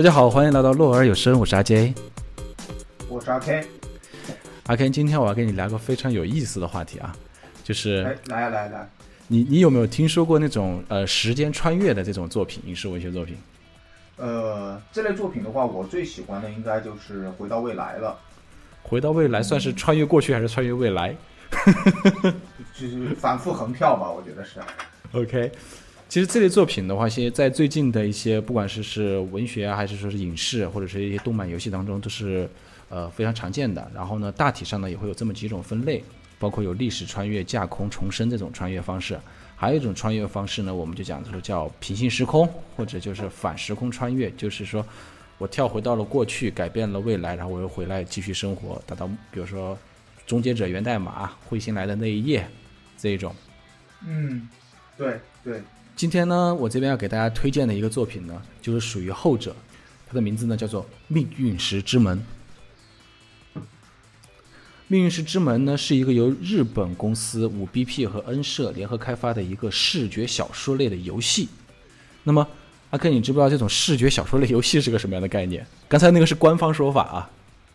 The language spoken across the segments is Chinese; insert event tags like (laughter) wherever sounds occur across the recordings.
大家好，欢迎来到洛尔有声，我是阿 J，我是阿 K。阿 K，今天我要跟你聊个非常有意思的话题啊，就是哎，来来来，你你有没有听说过那种呃时间穿越的这种作品，影视文学作品？呃，这类作品的话，我最喜欢的应该就是《回到未来》了。回到未来算是穿越过去还是穿越未来 (laughs) 就是反复横跳吧，我觉得是。？OK，其实这类作品的话，现在在最近的一些不管是是文学啊，还是说是影视或者是一些动漫游戏当中，都是呃非常常见的。然后呢，大体上呢也会有这么几种分类，包括有历史穿越、架空重生这种穿越方式。还有一种穿越方式呢，我们就讲说叫平行时空，或者就是反时空穿越，就是说我跳回到了过去，改变了未来，然后我又回来继续生活，达到比如说《终结者源代码》彗星来的那一夜这一种。嗯，对对，今天呢，我这边要给大家推荐的一个作品呢，就是属于后者，它的名字呢叫做《命运石之门》。《命运石之门》呢是一个由日本公司五 BP 和 N 社联合开发的一个视觉小说类的游戏。那么，阿 K，你知不知道这种视觉小说类游戏是个什么样的概念？刚才那个是官方说法啊。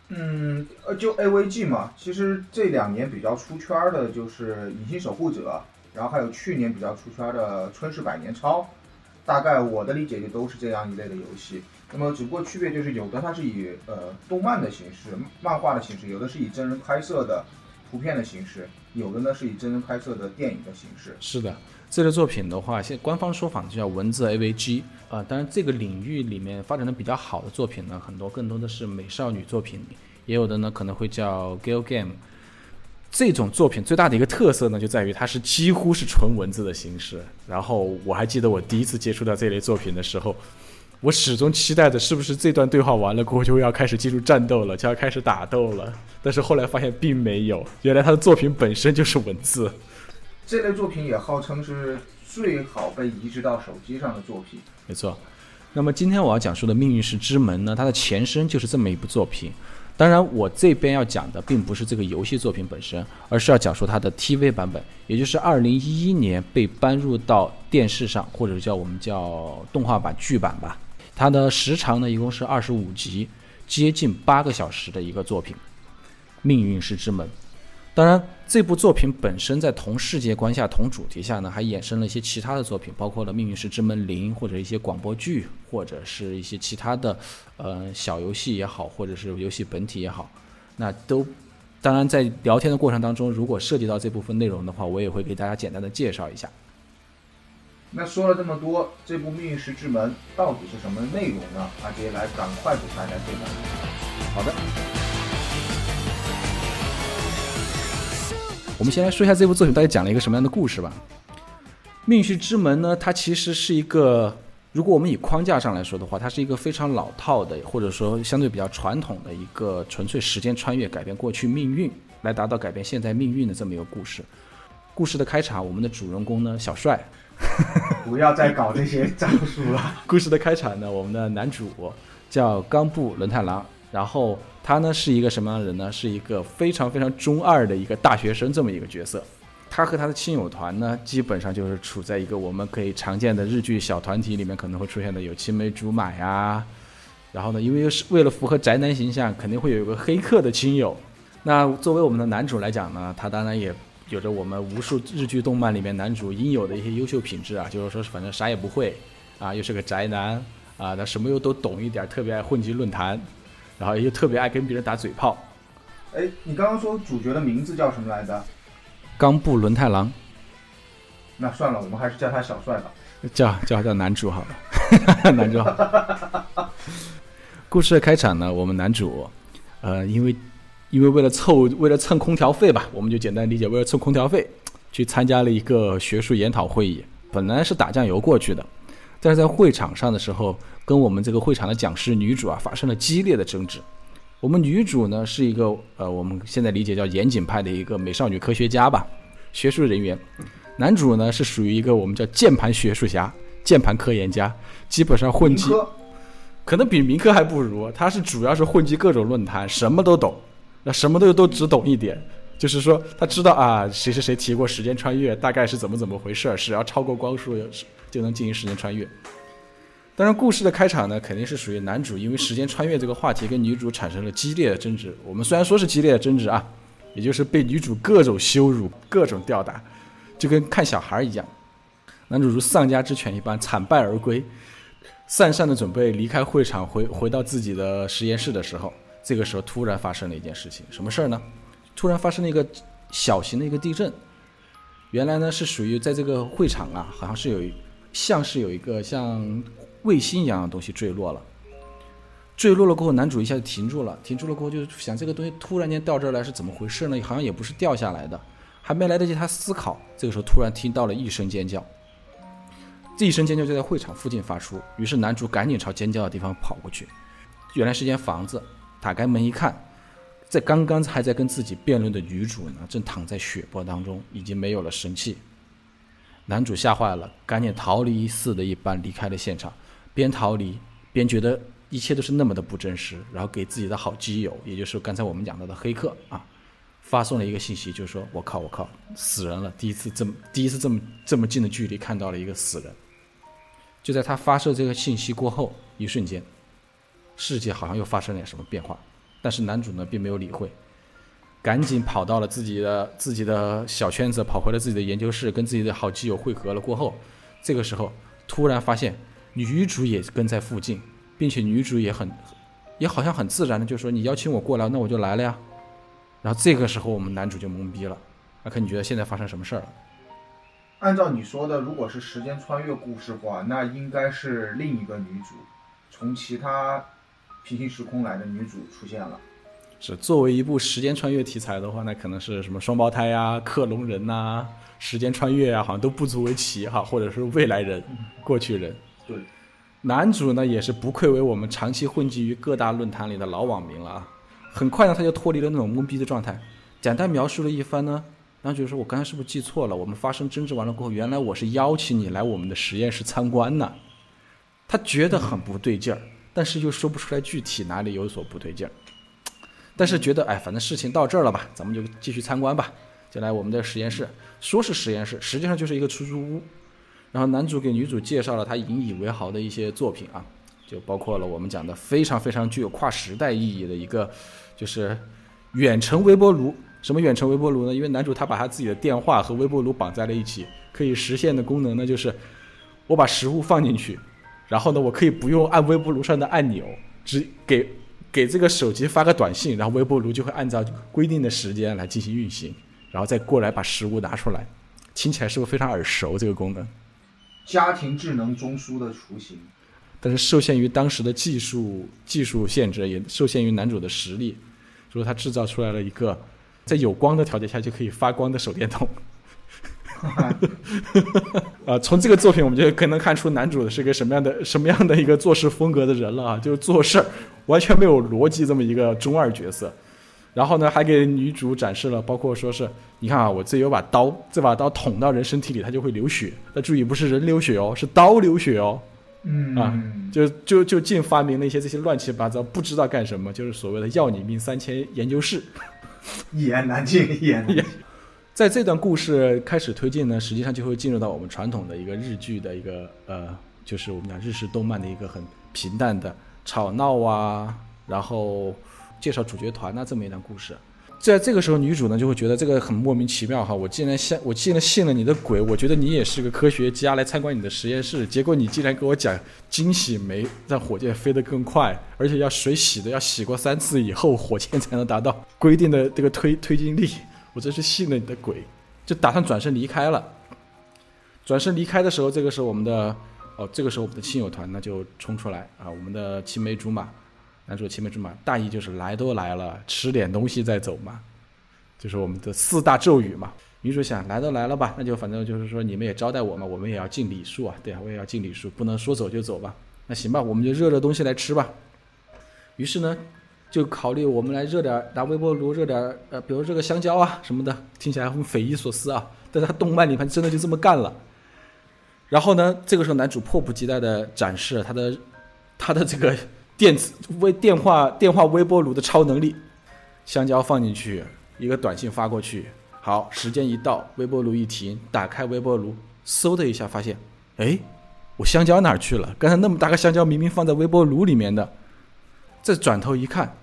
嗯，呃，就 AVG 嘛，其实这两年比较出圈的就是《隐形守护者》，然后还有去年比较出圈的《春逝百年抄》，大概我的理解就都是这样一类的游戏。那么只不过区别就是有的它是以呃动漫的形式、漫画的形式，有的是以真人拍摄的图片的形式，有的呢是以真人拍摄的电影的形式。是的，这类作品的话，现在官方说法就叫文字 AVG 啊、当然，这个领域里面发展的比较好的作品呢，很多更多的是美少女作品，也有的呢可能会叫 Gal Game。这种作品最大的一个特色呢，就在于它是几乎是纯文字的形式。然后我还记得我第一次接触到这类作品的时候，我始终期待着是不是这段对话完了过后就要开始进入战斗了，就要开始打斗了。但是后来发现并没有，原来他的作品本身就是文字。这类作品也号称是最好被移植到手机上的作品。没错。那么今天我要讲述的《命运石之门》呢，它的前身就是这么一部作品。当然，我这边要讲的并不是这个游戏作品本身，而是要讲述它的 TV 版本，也就是2011年被搬入到电视上，或者叫我们叫动画版剧版吧。它的时长呢，一共是二十五集，接近八个小时的一个作品，《命运石之门》。当然，这部作品本身在同世界观下、同主题下呢，还衍生了一些其他的作品，包括了《命运石之门零》，或者一些广播剧，或者是一些其他的呃小游戏也好，或者是游戏本体也好，那都当然在聊天的过程当中，如果涉及到这部分内容的话，我也会给大家简单的介绍一下。那说了这么多，这部《命运石之门》到底是什么内容呢？阿杰来赶快给大家介绍。好的。我们先来说一下这部作品到底讲了一个什么样的故事吧。《命运之门》呢，它其实是一个，如果我们以框架上来说的话，它是一个非常老套的，或者说相对比较传统的一个纯粹时间穿越、改变过去命运，来达到改变现在命运的这么一个故事。故事的开场，我们的主人公呢，小帅。(laughs) 不要再搞这些招数了。故事的开场呢，我们的男主叫冈部伦太郎，然后他呢是一个什么样的人呢？是一个非常非常中二的一个大学生这么一个角色。他和他的亲友团呢，基本上就是处在一个我们可以常见的日剧小团体里面可能会出现的有青梅竹马呀。然后呢，因为是为了符合宅男形象，肯定会有一个黑客的亲友。那作为我们的男主来讲呢，他当然也有着我们无数日剧动漫里面男主应有的一些优秀品质啊，就是说反正啥也不会啊，又是个宅男啊，他什么又都懂一点，特别爱混迹论坛，然后又特别爱跟别人打嘴炮。哎，你刚刚说主角的名字叫什么来着？冈部伦太郎，那算了，我们还是叫他小帅吧。叫叫叫男主好了，(laughs) 男主好。故事的开场呢，我们男主，呃，因为因为为了凑为了蹭空调费吧，我们就简单理解为了蹭空调费，去参加了一个学术研讨会议。本来是打酱油过去的，但是在会场上的时候，跟我们这个会场的讲师女主啊发生了激烈的争执。我们女主呢是一个呃，我们现在理解叫严谨派的一个美少女科学家吧，学术人员。男主呢是属于一个我们叫键盘学术侠、键盘科研家，基本上混迹，可能比民科还不如。他是主要是混迹各种论坛，什么都懂，那什么都都只懂一点。就是说，他知道啊，谁谁谁提过时间穿越，大概是怎么怎么回事儿，只要超过光速就能进行时间穿越。当然，故事的开场呢，肯定是属于男主因为时间穿越这个话题跟女主产生了激烈的争执。我们虽然说是激烈的争执啊，也就是被女主各种羞辱、各种吊打，就跟看小孩一样。男主如丧家之犬一般惨败而归，讪讪的准备离开会场，回回到自己的实验室的时候，这个时候突然发生了一件事情，什么事儿呢？突然发生了一个小型的一个地震。原来呢是属于在这个会场啊，好像是有像是有一个像卫星一样的东西坠落了。坠落了过后，男主一下就停住了，停住了过后就想这个东西突然间掉这儿来是怎么回事呢？好像也不是掉下来的，还没来得及他思考，这个时候突然听到了一声尖叫。这一声尖叫就在会场附近发出，于是男主赶紧朝尖叫的地方跑过去。原来是间房子，打开门一看，在刚刚还在跟自己辩论的女主呢，正躺在血泊当中，已经没有了神气。男主吓坏了，赶紧逃离似的一般离开了现场，边逃离边觉得一切都是那么的不真实，然后给自己的好基友，也就是刚才我们讲到的黑客啊，发送了一个信息，就是说我靠我靠，死人了！第一次这么第一次这么这么近的距离看到了一个死人。就在他发射这个信息过后，一瞬间，世界好像又发生了点什么变化。但是男主呢，并没有理会，赶紧跑到了自己的自己的小圈子，跑回了自己的研究室，跟自己的好基友汇合了过后，这个时候突然发现女主也跟在附近，并且女主也很，也好像很自然的就说：“你邀请我过来，那我就来了呀。”然后这个时候我们男主就懵逼了。阿克，你觉得现在发生什么事儿了？按照你说的，如果是时间穿越故事的话，那应该是另一个女主，从其他平行时空来的女主出现了。是作为一部时间穿越题材的话，那可能是什么双胞胎呀、克隆人呐、时间穿越啊，好像都不足为奇哈，或者是未来人、过去人。对，男主呢也是不愧为我们长期混迹于各大论坛里的老网民了啊，很快呢他就脱离了那种懵逼的状态，简单描述了一番呢。男主就说：“我刚才是不是记错了？我们发生争执完了过后，原来我是邀请你来我们的实验室参观呢。”他觉得很不对劲儿，但是又说不出来具体哪里有所不对劲儿。但是觉得哎，反正事情到这儿了吧，咱们就继续参观吧。就来我们的实验室，说是实验室，实际上就是一个出租屋。然后男主给女主介绍了他引以为豪的一些作品啊，就包括了我们讲的非常非常具有跨时代意义的一个，就是远程微波炉。什么远程微波炉呢？因为男主他把他自己的电话和微波炉绑在了一起，可以实现的功能呢，就是我把食物放进去，然后呢，我可以不用按微波炉上的按钮，只给给这个手机发个短信，然后微波炉就会按照规定的时间来进行运行，然后再过来把食物拿出来。听起来是不是非常耳熟？这个功能？家庭智能中枢的雏形。但是受限于当时的技术技术限制，也受限于男主的实力，所以他制造出来了一个。在有光的条件下就可以发光的手电筒，(laughs) 啊，从这个作品我们就可能看出男主是一个什么样的什么样的一个做事风格的人了啊，就是做事儿完全没有逻辑这么一个中二角色。然后呢，还给女主展示了，包括说是，你看啊，我这有把刀，这把刀捅到人身体里，它就会流血。那注意，不是人流血哦，是刀流血哦。嗯啊，就就就尽发明了一些这些乱七八糟不知道干什么，就是所谓的要你命三千研究室。一言难尽，一言难尽。在这段故事开始推进呢，实际上就会进入到我们传统的一个日剧的一个呃，就是我们讲日式动漫的一个很平淡的吵闹啊，然后介绍主角团啊这么一段故事。在这个时候，女主呢就会觉得这个很莫名其妙哈，我竟然信我竟然信了你的鬼，我觉得你也是个科学家来参观你的实验室，结果你竟然给我讲惊喜没让火箭飞得更快，而且要水洗的要洗过三次以后火箭才能达到规定的这个推推进力，我真是信了你的鬼，就打算转身离开了。转身离开的时候，这个时候我们的哦，这个时候我们的亲友团呢就冲出来啊，我们的青梅竹马。男主青梅竹马，大意就是来都来了，吃点东西再走嘛，就是我们的四大咒语嘛。女主想来都来了吧，那就反正就是说你们也招待我嘛，我们也要尽礼数啊，对啊，我也要尽礼数，不能说走就走吧。那行吧，我们就热热东西来吃吧。于是呢，就考虑我们来热点，拿微波炉热点，呃，比如热个香蕉啊什么的，听起来很匪夷所思啊，但他动漫里面真的就这么干了。然后呢，这个时候男主迫不及待地展示了他的他的这个。电子微电话电话微波炉的超能力，香蕉放进去，一个短信发过去，好，时间一到，微波炉一停，打开微波炉，嗖的一下发现，哎，我香蕉哪儿去了？刚才那么大个香蕉明明放在微波炉里面的，再转头一看，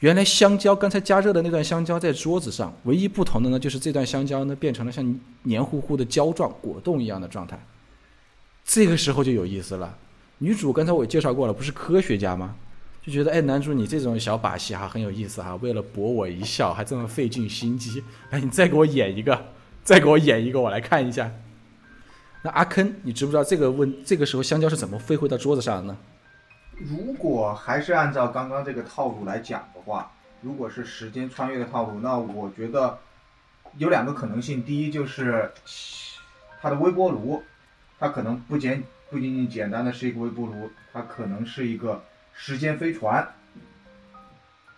原来香蕉刚才加热的那段香蕉在桌子上，唯一不同的呢就是这段香蕉呢变成了像黏糊糊的胶状果冻一样的状态。这个时候就有意思了，女主刚才我也介绍过了，不是科学家吗？就觉得哎，男主你这种小把戏哈很有意思哈，为了博我一笑还这么费尽心机，哎，你再给我演一个，再给我演一个，我来看一下。那阿坑，你知不知道这个问这个时候香蕉是怎么飞回到桌子上的呢？如果还是按照刚刚这个套路来讲的话，如果是时间穿越的套路，那我觉得有两个可能性。第一就是它的微波炉，它可能不简不仅仅简单的是一个微波炉，它可能是一个时间飞船。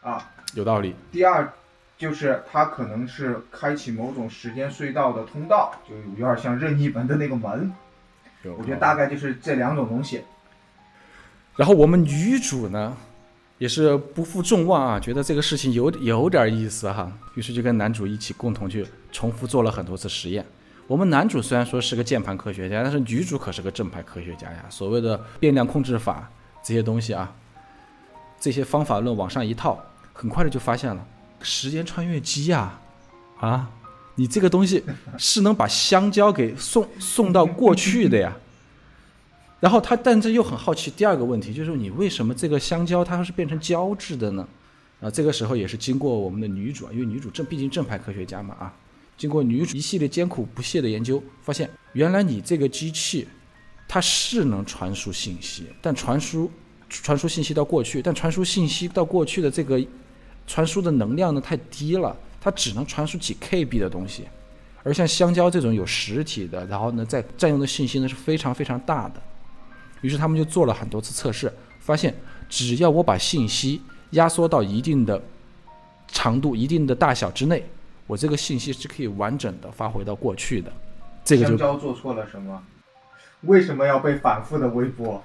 啊，有道理。第二就是它可能是开启某种时间隧道的通道，就有点像任意门的那个门。我觉得大概就是这两种东西。然后我们女主呢，也是不负众望啊，觉得这个事情有有点意思哈，于是就跟男主一起共同去重复做了很多次实验。我们男主虽然说是个键盘科学家，但是女主可是个正派科学家呀。所谓的变量控制法这些东西啊，这些方法论往上一套，很快的就发现了时间穿越机呀，啊，你这个东西是能把香蕉给送送到过去的呀。然后他，但是又很好奇。第二个问题就是，你为什么这个香蕉它是变成胶质的呢？啊，这个时候也是经过我们的女主啊，因为女主正毕竟正派科学家嘛啊，经过女主一系列艰苦不懈的研究，发现原来你这个机器它是能传输信息，但传输传输信息到过去，但传输信息到过去的这个传输的能量呢太低了，它只能传输几 KB 的东西，而像香蕉这种有实体的，然后呢在占用的信息呢是非常非常大的。于是他们就做了很多次测试，发现只要我把信息压缩到一定的长度、一定的大小之内，我这个信息是可以完整的发回到过去的。这个就香蕉做错了什么？为什么要被反复的微波？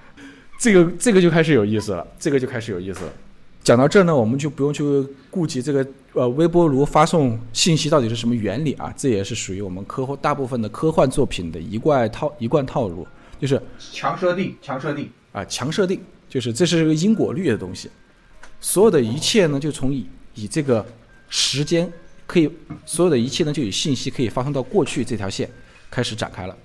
这个这个就开始有意思了，这个就开始有意思了。讲到这呢，我们就不用去顾及这个呃微波炉发送信息到底是什么原理啊，这也是属于我们科幻大部分的科幻作品的一贯套一贯套路。就是强设定，强设定啊，强设定，就是这是个因果律的东西，所有的一切呢，就从以以这个时间可以，所有的一切呢，就以信息可以发送到过去这条线开始展开了。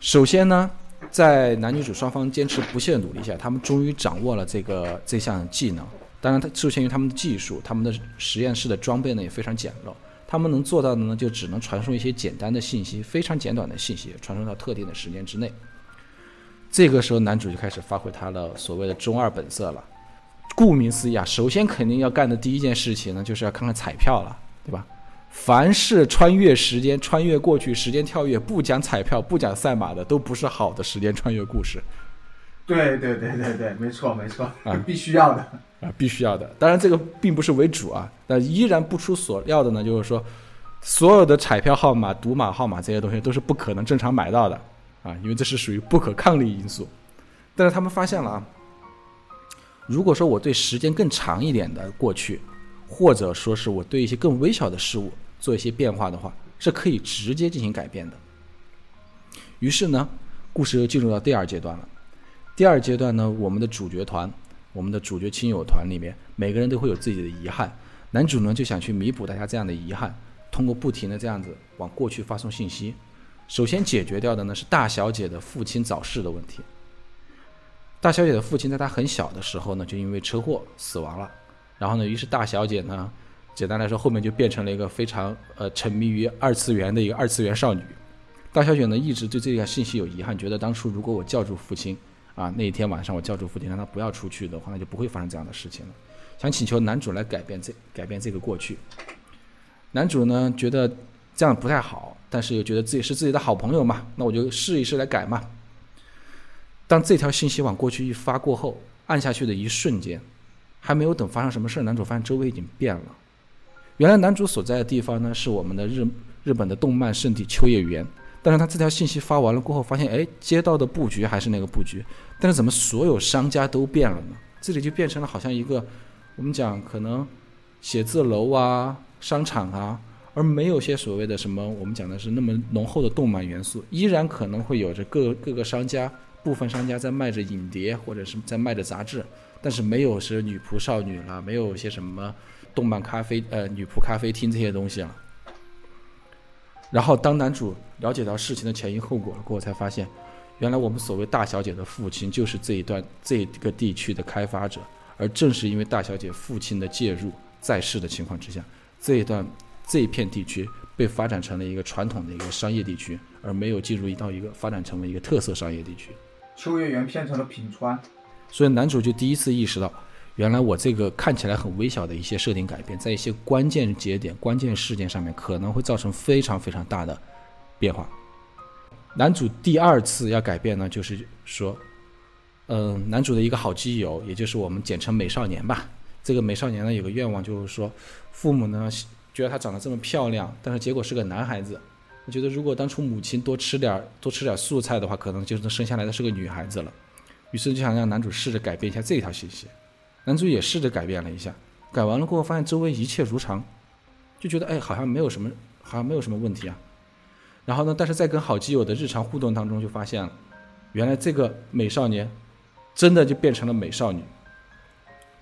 首先呢，在男女主双方坚持不懈的努力下，他们终于掌握了这个这项技能。当然，它受限于他们的技术，他们的实验室的装备呢也非常简陋。他们能做到的呢，就只能传送一些简单的信息，非常简短的信息，传送到特定的时间之内。这个时候，男主就开始发挥他的所谓的中二本色了。顾名思义啊，首先肯定要干的第一件事情呢，就是要看看彩票了，对吧？凡是穿越时间、穿越过去、时间跳跃不讲彩票、不讲赛马的，都不是好的时间穿越故事。对对对对对，没错没错啊，必须要的。啊，必须要的。当然，这个并不是为主啊。但依然不出所料的呢，就是说，所有的彩票号码、赌马号码这些东西都是不可能正常买到的啊，因为这是属于不可抗力因素。但是他们发现了啊，如果说我对时间更长一点的过去，或者说是我对一些更微小的事物做一些变化的话，是可以直接进行改变的。于是呢，故事又进入到第二阶段了。第二阶段呢，我们的主角团。我们的主角亲友团里面，每个人都会有自己的遗憾。男主呢就想去弥补大家这样的遗憾，通过不停的这样子往过去发送信息。首先解决掉的呢是大小姐的父亲早逝的问题。大小姐的父亲在她很小的时候呢就因为车祸死亡了，然后呢，于是大小姐呢，简单来说后面就变成了一个非常呃沉迷于二次元的一个二次元少女。大小姐呢一直对这条信息有遗憾，觉得当初如果我叫住父亲。啊，那一天晚上我叫住父亲，让他不要出去的话，那就不会发生这样的事情了。想请求男主来改变这改变这个过去。男主呢觉得这样不太好，但是又觉得自己是自己的好朋友嘛，那我就试一试来改嘛。当这条信息往过去一发过后，按下去的一瞬间，还没有等发生什么事儿，男主发现周围已经变了。原来男主所在的地方呢，是我们的日日本的动漫圣地秋叶原。但是他这条信息发完了过后，发现哎，街道的布局还是那个布局，但是怎么所有商家都变了呢？这里就变成了好像一个我们讲可能写字楼啊、商场啊，而没有些所谓的什么我们讲的是那么浓厚的动漫元素，依然可能会有着各各个商家部分商家在卖着影碟或者是在卖着杂志，但是没有是女仆少女了，没有些什么动漫咖啡呃女仆咖啡厅这些东西了。然后当男主了解到事情的前因后果了过后，才发现，原来我们所谓大小姐的父亲就是这一段这个地区的开发者，而正是因为大小姐父亲的介入，在世的情况之下，这一段这一片地区被发展成了一个传统的一个商业地区，而没有进入一到一个发展成为一个特色商业地区。秋叶原变成了品川，所以男主就第一次意识到，原来我这个看起来很微小的一些设定改变，在一些关键节点、关键事件上面，可能会造成非常非常大的变化。男主第二次要改变呢，就是说，嗯、男主的一个好基友，也就是我们简称美少年吧。这个美少年呢，有个愿望，就是说，父母呢觉得他长得这么漂亮，但是结果是个男孩子。我觉得如果当初母亲多吃点多吃点素菜的话，可能就能生下来的是个女孩子了。于是就想让男主试着改变一下这条信息。男主也试着改变了一下，改完了过后发现周围一切如常，就觉得哎好像没有什么好像没有什么问题啊。然后呢，但是在跟好基友的日常互动当中，就发现了原来这个美少年真的就变成了美少女。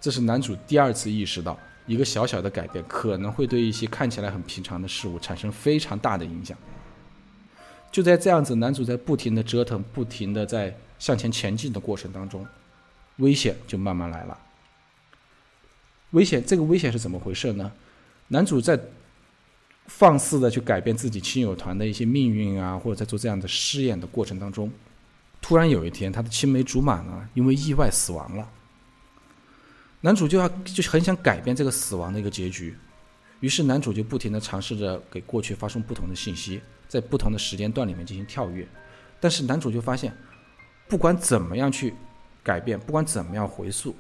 这是男主第二次意识到，一个小小的改变可能会对一些看起来很平常的事物产生非常大的影响。就在这样子，男主在不停的折腾、不停的在向前前进的过程当中，危险就慢慢来了。危险，这个危险是怎么回事呢？男主在放肆的去改变自己亲友团的一些命运啊，或者在做这样的试验的过程当中，突然有一天，他的青梅竹马呢，因为意外死亡了。男主就要就很想改变这个死亡的一个结局，于是男主就不停的尝试着给过去发送不同的信息，在不同的时间段里面进行跳跃，但是男主就发现，不管怎么样去改变，不管怎么样回溯，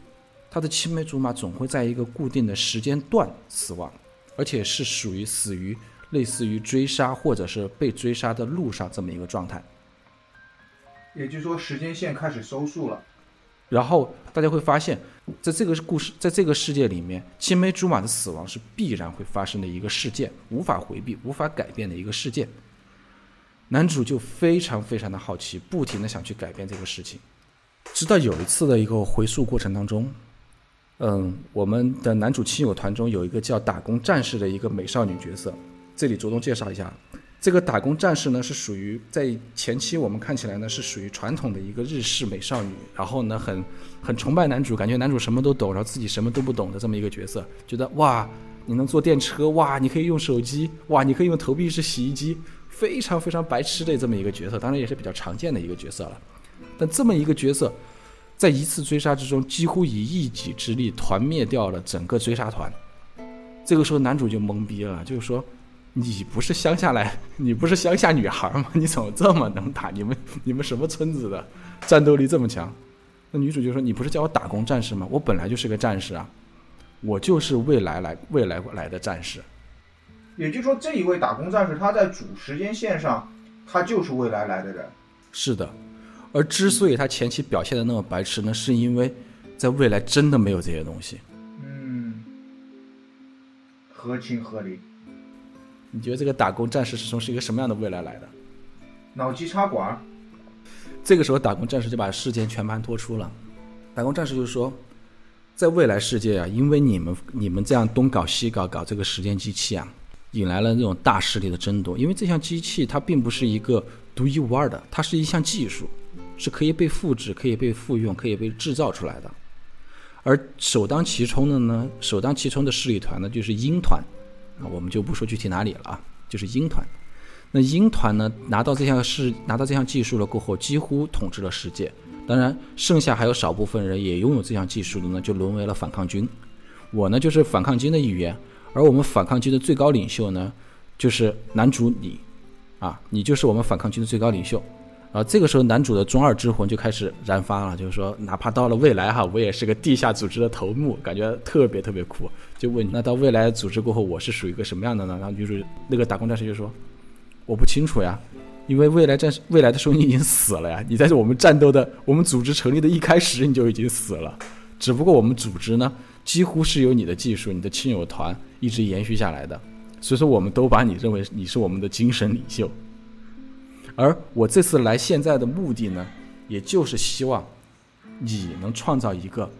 他的青梅竹马总会在一个固定的时间段死亡，而且是属于死于类似于追杀或者是被追杀的路上这么一个状态。也就是说时间线开始收束了。然后大家会发现，在这个故事，在这个世界里面，青梅竹马的死亡是必然会发生的一个事件，无法回避、无法改变的一个事件。男主就非常非常的好奇，不停的想去改变这个事情，直到有一次的一个回溯过程当中，嗯，我们的男主亲友团中有一个叫打工战士的一个美少女角色，这里着重介绍一下。这个打工战士呢，是属于在前期我们看起来呢是属于传统的一个日式美少女，然后呢很很崇拜男主，感觉男主什么都懂，然后自己什么都不懂的这么一个角色，觉得哇你能坐电车，哇你可以用手机，哇你可以用投币式洗衣机，非常非常白痴的这么一个角色，当然也是比较常见的一个角色了。但这么一个角色，在一次追杀之中，几乎以一己之力团灭掉了整个追杀团。这个时候男主就懵逼了，就是说。你不是乡下来，你不是乡下女孩吗？(laughs) 你怎么这么能打？你们你们什么村子的，战斗力这么强？那女主就说：“你不是叫我打工战士吗？我本来就是个战士啊，我就是未来来未来来的战士。也就是说，这一位打工战士他在主时间线上，他就是未来来的人。是的，而之所以他前期表现的那么白痴呢，是因为在未来真的没有这些东西。嗯，合情合理。你觉得这个打工战士是从是一个什么样的未来来的？脑机插管儿。这个时候，打工战士就把事件全盘托出了。打工战士就说，在未来世界啊，因为你们你们这样东搞西搞搞这个时间机器啊，引来了这种大势力的争夺。因为这项机器它并不是一个独一无二的，它是一项技术，是可以被复制、可以被复用、可以被制造出来的。而首当其冲的呢，首当其冲的势力团呢，就是鹰团。啊，我们就不说具体哪里了啊，就是鹰团。那鹰团呢，拿到这项事拿到这项技术了过后，几乎统治了世界。当然，剩下还有少部分人也拥有这项技术的呢，就沦为了反抗军。我呢，就是反抗军的一员。而我们反抗军的最高领袖呢，就是男主你，啊，你就是我们反抗军的最高领袖。啊，这个时候男主的中二之魂就开始燃发了，就是说，哪怕到了未来哈，我也是个地下组织的头目，感觉特别特别酷。就问，那到未来组织过后，我是属于一个什么样的呢？然后女主那个打工战士就说，我不清楚呀，因为未来战士未来的时候你已经死了呀，你在我们战斗的我们组织成立的一开始你就已经死了，只不过我们组织呢，几乎是由你的技术、你的亲友团一直延续下来的。所以说我们都把你认为你是我们的精神领袖。而我这次来现在的目的呢，也就是希望你能创造一个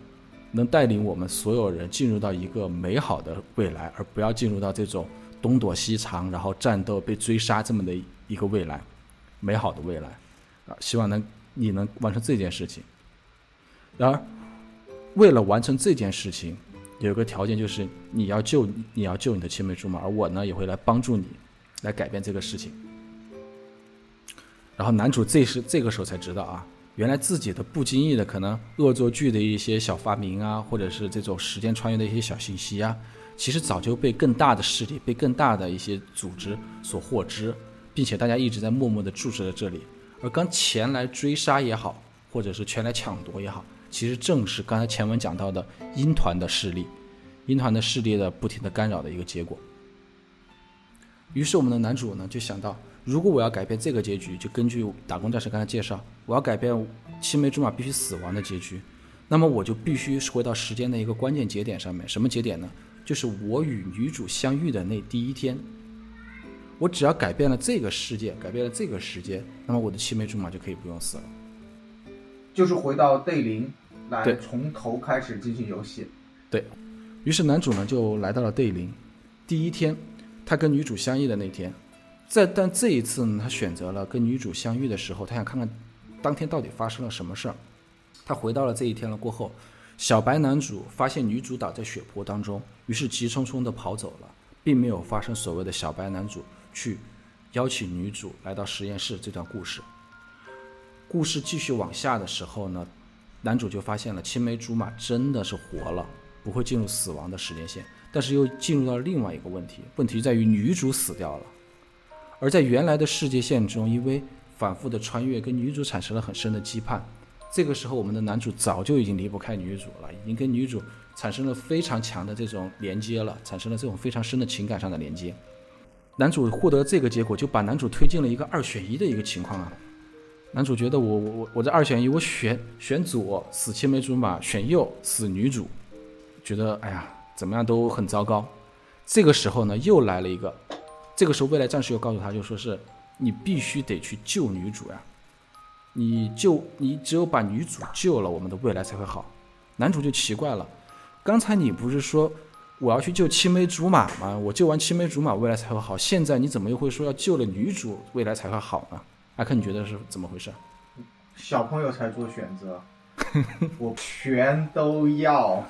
能带领我们所有人进入到一个美好的未来，而不要进入到这种东躲西藏，然后战斗被追杀这么的一个未来，美好的未来啊！希望能你能完成这件事情。然而，为了完成这件事情，有个条件就是你要救你要救你的青梅竹马，而我呢也会来帮助你来改变这个事情。然后男主这时这个时候才知道啊，原来自己的不经意的可能恶作剧的一些小发明啊，或者是这种时间穿越的一些小信息啊，其实早就被更大的势力、被更大的一些组织所获知，并且大家一直在默默的注视着这里。而刚前来追杀也好，或者是前来抢夺也好，其实正是刚才前文讲到的鹰团的势力，鹰团的势力的不停的干扰的一个结果。于是我们的男主呢就想到。如果我要改变这个结局，就根据打工战士刚才介绍，我要改变青梅竹马必须死亡的结局，那么我就必须回到时间的一个关键节点上面。什么节点呢？就是我与女主相遇的那第一天。我只要改变了这个世界，改变了这个时间，那么我的青梅竹马就可以不用死了。就是回到 day 零来从头开始进行游戏。对于是男主呢就来到了 day 零，第一天，他跟女主相遇的那天。在但这一次呢，他选择了跟女主相遇的时候，他想看看当天到底发生了什么事儿。他回到了这一天了过后，小白男主发现女主倒在血泊当中，于是急匆匆的跑走了，并没有发生所谓的小白男主去邀请女主来到实验室这段故事。故事继续往下的时候呢，男主就发现了青梅竹马真的是活了，不会进入死亡的时间线，但是又进入到另外一个问题，问题在于女主死掉了。而在原来的世界线中，因为反复的穿越，跟女主产生了很深的羁绊。这个时候，我们的男主早就已经离不开女主了，已经跟女主产生了非常强的这种连接了，产生了这种非常深的情感上的连接。男主获得这个结果，就把男主推进了一个二选一的一个情况啊。男主觉得我我我我这二选一，我选选左死青梅竹马，选右死女主，觉得哎呀怎么样都很糟糕。这个时候呢，又来了一个。这个时候，未来战士又告诉他，就说是你必须得去救女主呀，你救你只有把女主救了，我们的未来才会好。男主就奇怪了，刚才你不是说我要去救青梅竹马吗？我救完青梅竹马，未来才会好。现在你怎么又会说要救了女主，未来才会好呢？阿克，你觉得是怎么回事？小朋友才做选择，(laughs) 我全都要。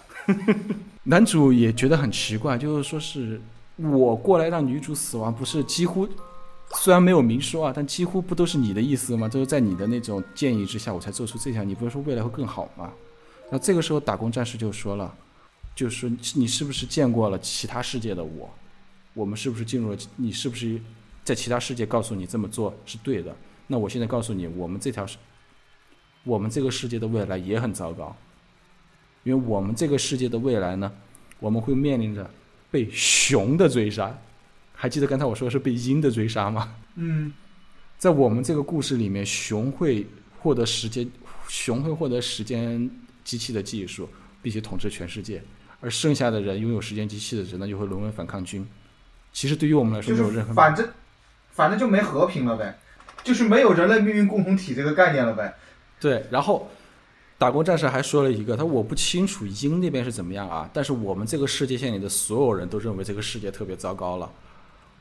(laughs) 男主也觉得很奇怪，就是说是。我过来让女主死亡，不是几乎，虽然没有明说啊，但几乎不都是你的意思吗？就是在你的那种建议之下，我才做出这条。你不是说未来会更好吗？那这个时候打工战士就说了，就说你是不是见过了其他世界的我？我们是不是进入了？你是不是在其他世界告诉你这么做是对的？那我现在告诉你，我们这条是，我们这个世界的未来也很糟糕，因为我们这个世界的未来呢，我们会面临着。被熊的追杀，还记得刚才我说的是被鹰的追杀吗？嗯，在我们这个故事里面，熊会获得时间，熊会获得时间机器的技术，并且统治全世界，而剩下的人拥有时间机器的人呢，就会沦为反抗军。其实对于我们来说，没有任何反正反正就没和平了呗，就是没有人类命运共同体这个概念了呗。对，然后。打工战士还说了一个，他说我不清楚鹰那边是怎么样啊，但是我们这个世界线里的所有人都认为这个世界特别糟糕了。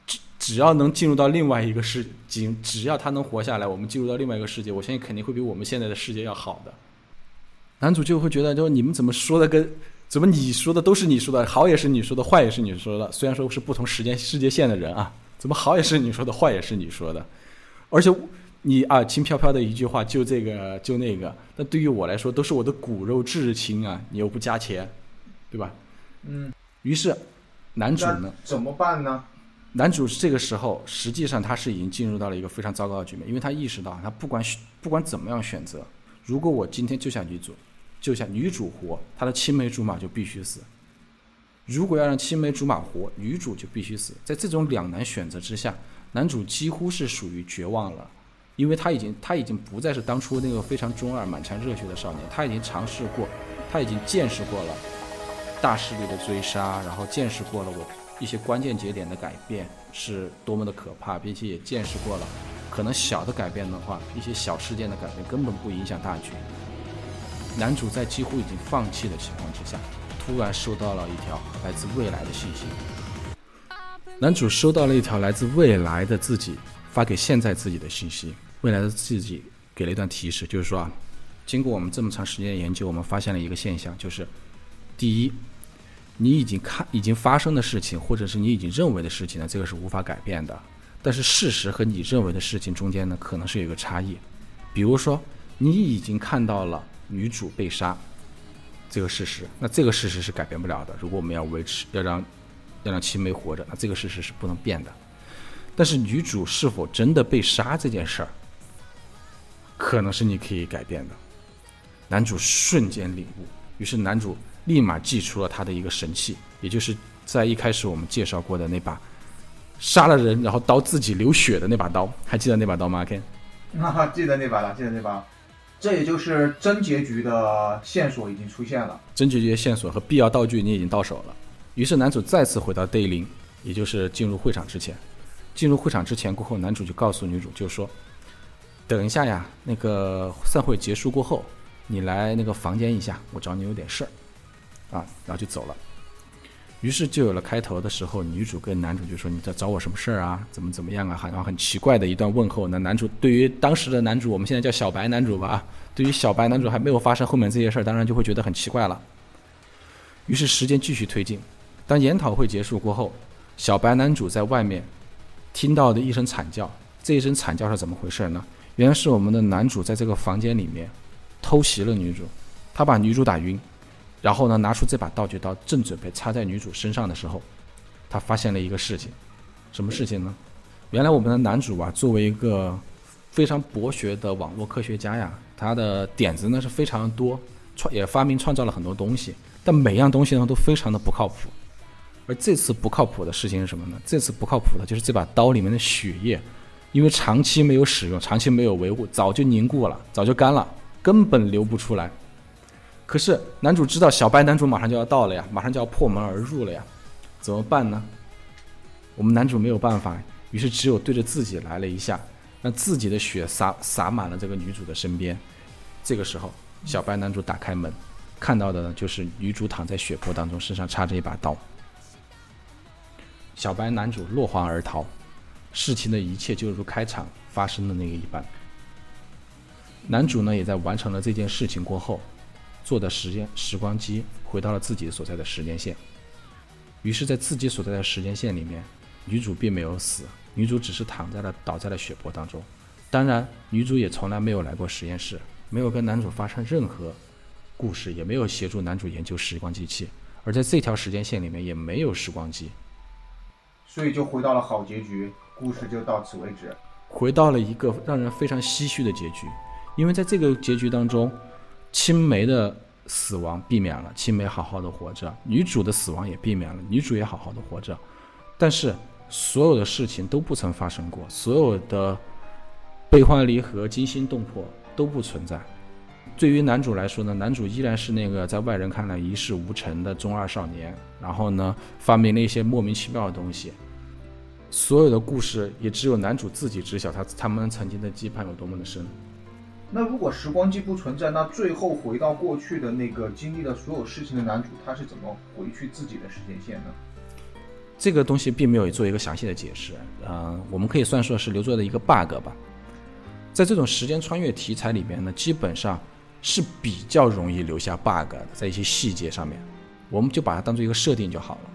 只只要能进入到另外一个世界，只要他能活下来，我们进入到另外一个世界，我相信肯定会比我们现在的世界要好的。男主就会觉得，就你们怎么说的，跟怎么你说的都是你说的，好也是你说的，坏也是你说的，虽然说是不同时间世界线的人啊，怎么好也是你说的，坏也是你说的，而且。你啊，轻飘飘的一句话，就这个就那个，那对于我来说都是我的骨肉至亲啊！你又不加钱，对吧？嗯。于是，男主呢？怎么办呢？男主这个时候，实际上他是已经进入到了一个非常糟糕的局面，因为他意识到，他不管不管怎么样选择，如果我今天救下女主，救下女主活，他的青梅竹马就必须死；如果要让青梅竹马活，女主就必须死。在这种两难选择之下，男主几乎是属于绝望了。因为他已经，他已经不再是当初那个非常中二、满腔热血的少年，他已经尝试过，他已经见识过了大势力的追杀，然后见识过了我一些关键节点的改变是多么的可怕，并且也见识过了，可能小的改变的话，一些小事件的改变根本不影响大局。男主在几乎已经放弃的情况之下，突然收到了一条来自未来的信息。男主收到了一条来自未来的自己发给现在自己的信息，未来的自己给了一段提示，就是说啊，经过我们这么长时间的研究，我们发现了一个现象，就是第一，你已经看已经发生的事情，或者是你已经认为的事情呢，这个是无法改变的。但是事实和你认为的事情中间呢，可能是有一个差异。比如说，你已经看到了女主被杀这个事实，那这个事实是改变不了的。如果我们要维持，要让要让青梅活着，那这个事实是不能变的。但是女主是否真的被杀这件事儿，可能是你可以改变的。男主瞬间领悟，于是男主立马祭出了他的一个神器，也就是在一开始我们介绍过的那把杀了人然后刀自己流血的那把刀，还记得那把刀吗？Ken？啊，(laughs) 记得那把了，记得那把。这也就是真结局的线索已经出现了，真结局的线索和必要道具你已经到手了。于是男主再次回到 Day 零，也就是进入会场之前。进入会场之前过后，男主就告诉女主，就说：“等一下呀，那个散会结束过后，你来那个房间一下，我找你有点事儿。”啊，然后就走了。于是就有了开头的时候，女主跟男主就说：“你在找我什么事儿啊？怎么怎么样啊？”好像很奇怪的一段问候。那男主对于当时的男主，我们现在叫小白男主吧，对于小白男主还没有发生后面这些事儿，当然就会觉得很奇怪了。于是时间继续推进，当研讨会结束过后，小白男主在外面听到的一声惨叫，这一声惨叫是怎么回事呢？原来是我们的男主在这个房间里面偷袭了女主，他把女主打晕。然后呢，拿出这把道具刀，正准备插在女主身上的时候，他发现了一个事情，什么事情呢？原来我们的男主啊，作为一个非常博学的网络科学家呀，他的点子呢是非常多，创也发明创造了很多东西，但每样东西呢都非常的不靠谱。而这次不靠谱的事情是什么呢？这次不靠谱的就是这把刀里面的血液，因为长期没有使用，长期没有维护，早就凝固了，早就干了，根本流不出来。可是男主知道小白男主马上就要到了呀，马上就要破门而入了呀，怎么办呢？我们男主没有办法，于是只有对着自己来了一下，让自己的血洒洒满了这个女主的身边。这个时候，小白男主打开门，看到的呢就是女主躺在血泊当中，身上插着一把刀。小白男主落荒而逃，事情的一切就如开场发生的那个一般。男主呢也在完成了这件事情过后。坐的时间时光机回到了自己所在的时间线，于是，在自己所在的时间线里面，女主并没有死，女主只是躺在了倒在了血泊当中。当然，女主也从来没有来过实验室，没有跟男主发生任何故事，也没有协助男主研究时光机器。而在这条时间线里面，也没有时光机，所以就回到了好结局，故事就到此为止，回到了一个让人非常唏嘘的结局，因为在这个结局当中。青梅的死亡避免了，青梅好好的活着；女主的死亡也避免了，女主也好好的活着。但是所有的事情都不曾发生过，所有的悲欢离合、惊心动魄都不存在。对于男主来说呢，男主依然是那个在外人看来一事无成的中二少年，然后呢，发明了一些莫名其妙的东西。所有的故事也只有男主自己知晓，他他们曾经的羁绊有多么的深。那如果时光机不存在，那最后回到过去的那个经历了所有事情的男主，他是怎么回去自己的时间线呢？这个东西并没有做一个详细的解释，嗯，我们可以算说是留作的一个 bug 吧。在这种时间穿越题材里面呢，基本上是比较容易留下 bug 的，在一些细节上面，我们就把它当做一个设定就好了。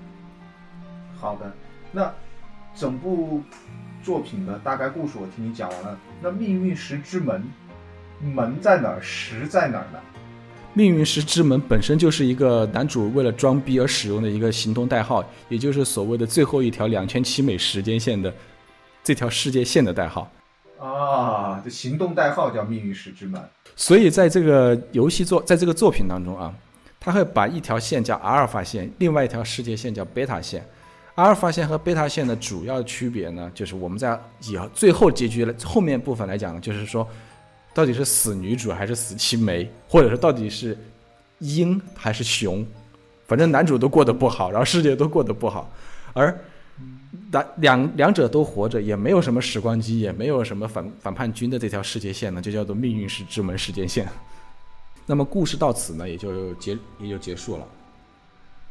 好的，那整部作品的大概故事我听你讲完了，那命运石之门。门在哪儿？石在哪儿呢？命运石之门本身就是一个男主为了装逼而使用的一个行动代号，也就是所谓的最后一条两千七美时间线的这条世界线的代号。啊，这行动代号叫命运石之门。所以在这个游戏作，在这个作品当中啊，他会把一条线叫阿尔法线，另外一条世界线叫贝塔线。阿尔法线和贝塔线的主要区别呢，就是我们在以后最后结局的后面部分来讲，就是说。到底是死女主还是死青梅，或者说到底是鹰还是熊，反正男主都过得不好，然后世界都过得不好。而两两两者都活着，也没有什么时光机，也没有什么反反叛军的这条世界线呢，就叫做命运石之门时间线。那么故事到此呢，也就结也就结束了。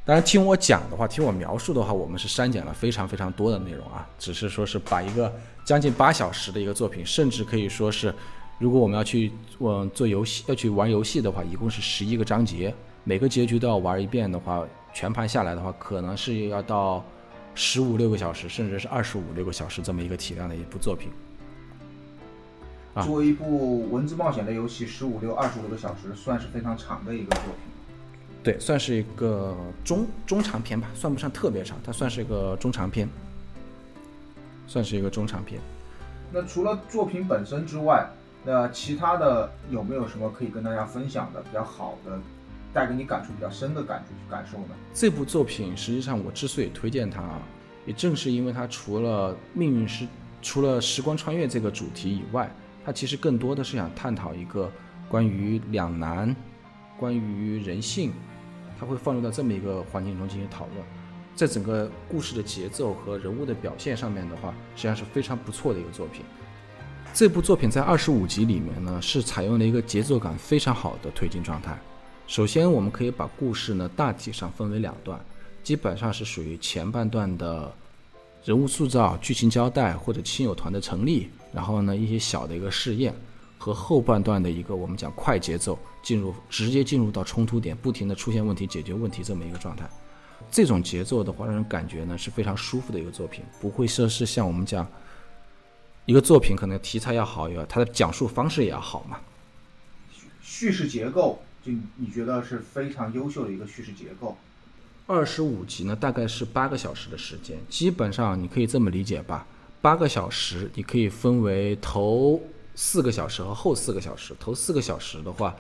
当然，听我讲的话，听我描述的话，我们是删减了非常非常多的内容啊，只是说是把一个将近八小时的一个作品，甚至可以说是，如果我们要去嗯做游戏，要去玩游戏的话，一共是十一个章节，每个结局都要玩一遍的话，全盘下来的话，可能是要到十五六个小时，甚至是二十五六个小时这么一个体量的一部作品。作为一部文字冒险类游戏，十五六、二十五个小时，算是非常长的一个作品。对，算是一个中中长篇吧，算不上特别长，它算是一个中长篇，算是一个中长篇。那除了作品本身之外，那其他的有没有什么可以跟大家分享的比较好的，带给你感触比较深的感觉感受呢？这部作品实际上我之所以推荐它，也正是因为它除了命运是除了时光穿越这个主题以外，它其实更多的是想探讨一个关于两难、关于人性，它会放入到这么一个环境中进行讨论。在整个故事的节奏和人物的表现上面的话，实际上是非常不错的一个作品。这部作品在二十五集里面呢，是采用了一个节奏感非常好的推进状态。首先，我们可以把故事呢大体上分为两段，基本上是属于前半段的人物塑造、剧情交代或者亲友团的成立，然后呢一些小的一个试验，和后半段的一个我们讲快节奏进入，直接进入到冲突点，不停的出现问题、解决问题这么一个状态。这种节奏的话，让人感觉呢是非常舒服的一个作品，不会说是像我们讲一个作品可能题材要好，要它的讲述方式也要好嘛。叙事结构，就你觉得是非常优秀的一个叙事结构。二十五集呢，大概是八个小时的时间，基本上你可以这么理解吧。八个小时，你可以分为头四个小时和后四个小时。头四个小时的话，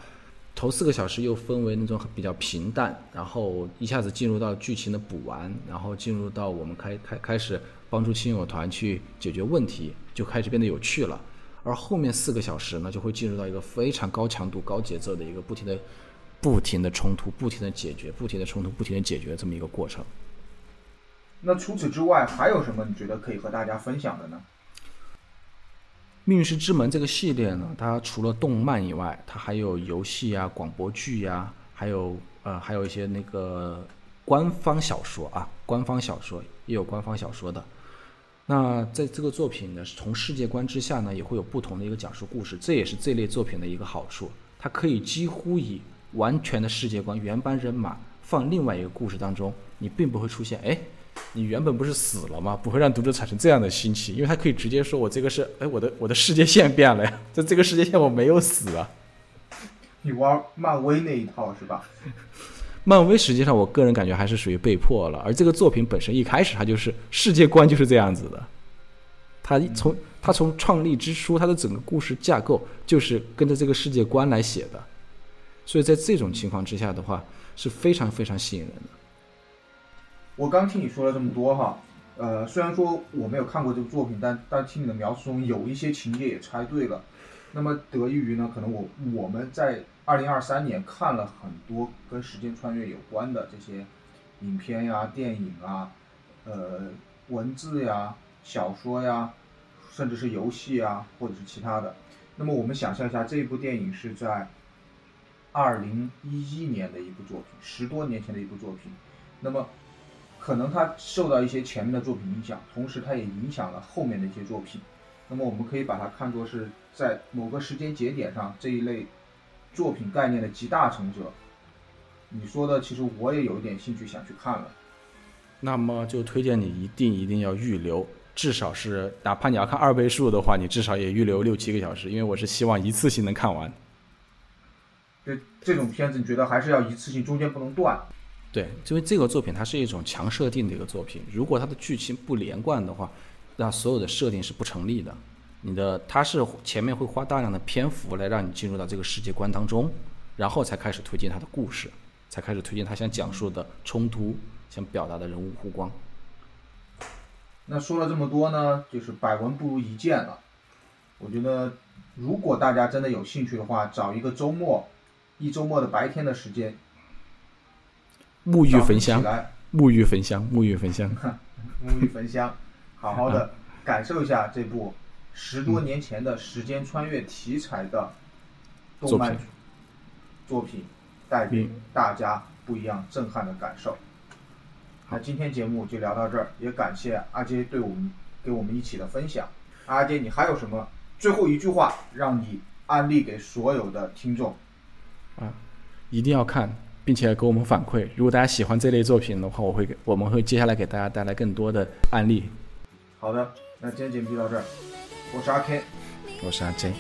头四个小时又分为那种比较平淡，然后一下子进入到剧情的补完，然后进入到我们开开开始帮助亲友团去解决问题，就开始变得有趣了。而后面四个小时呢，就会进入到一个非常高强度、高节奏的一个不停的、不停的冲突、不停的解决、不停的冲突、不停的解决这么一个过程。那除此之外，还有什么你觉得可以和大家分享的呢？《命运石之门》这个系列呢，它除了动漫以外，它还有游戏啊、广播剧呀、还有呃，还有一些那个官方小说啊，官方小说也有官方小说的。那在这个作品呢，从世界观之下呢，也会有不同的一个讲述故事，这也是这类作品的一个好处，它可以几乎以完全的世界观、原班人马放另外一个故事当中，你并不会出现哎。你原本不是死了吗？不会让读者产生这样的心情，因为他可以直接说：“我这个是，哎，我的我的世界线变了呀，在这个世界线我没有死啊。你玩漫威那一套是吧？”漫威实际上，我个人感觉还是属于被迫了，而这个作品本身一开始它就是世界观就是这样子的，它从它从创立之初，它的整个故事架构就是跟着这个世界观来写的，所以在这种情况之下的话，是非常非常吸引人的。我刚听你说了这么多哈，呃，虽然说我没有看过这部作品，但但听你的描述中有一些情节也猜对了。那么得益于呢，可能我我们在二零二三年看了很多跟时间穿越有关的这些影片呀、电影啊、呃文字呀、小说呀，甚至是游戏啊，或者是其他的。那么我们想象一下，这部电影是在二零一一年的一部作品，十多年前的一部作品。那么可能它受到一些前面的作品影响，同时它也影响了后面的一些作品。那么我们可以把它看作是在某个时间节点上这一类作品概念的集大成者。你说的，其实我也有一点兴趣想去看了。那么就推荐你一定一定要预留，至少是哪怕你要看二倍数的话，你至少也预留六七个小时，因为我是希望一次性能看完。这这种片子，你觉得还是要一次性，中间不能断。对，因为这个作品它是一种强设定的一个作品，如果它的剧情不连贯的话，那所有的设定是不成立的。你的它是前面会花大量的篇幅来让你进入到这个世界观当中，然后才开始推进它的故事，才开始推进他想讲述的冲突，想表达的人物弧光。那说了这么多呢，就是百闻不如一见了。我觉得，如果大家真的有兴趣的话，找一个周末，一周末的白天的时间，沐浴焚香沐浴焚香，沐浴焚香。沐浴焚香，(laughs) 好好的感受一下这部十多年前的时间穿越题材的动漫作品作品，带给嗯大家不一样震撼的感受。那今天节目就聊到这儿，也感谢阿杰对我们给我们一起的分享。阿杰，你还有什么最后一句话让你安利给所有的听众？啊一定要看，并且给我们反馈。如果大家喜欢这类作品的话，我会给我们会接下来给大家带来更多的案例。好的，那今天节目就到这儿，我是阿 K。我是阿 J。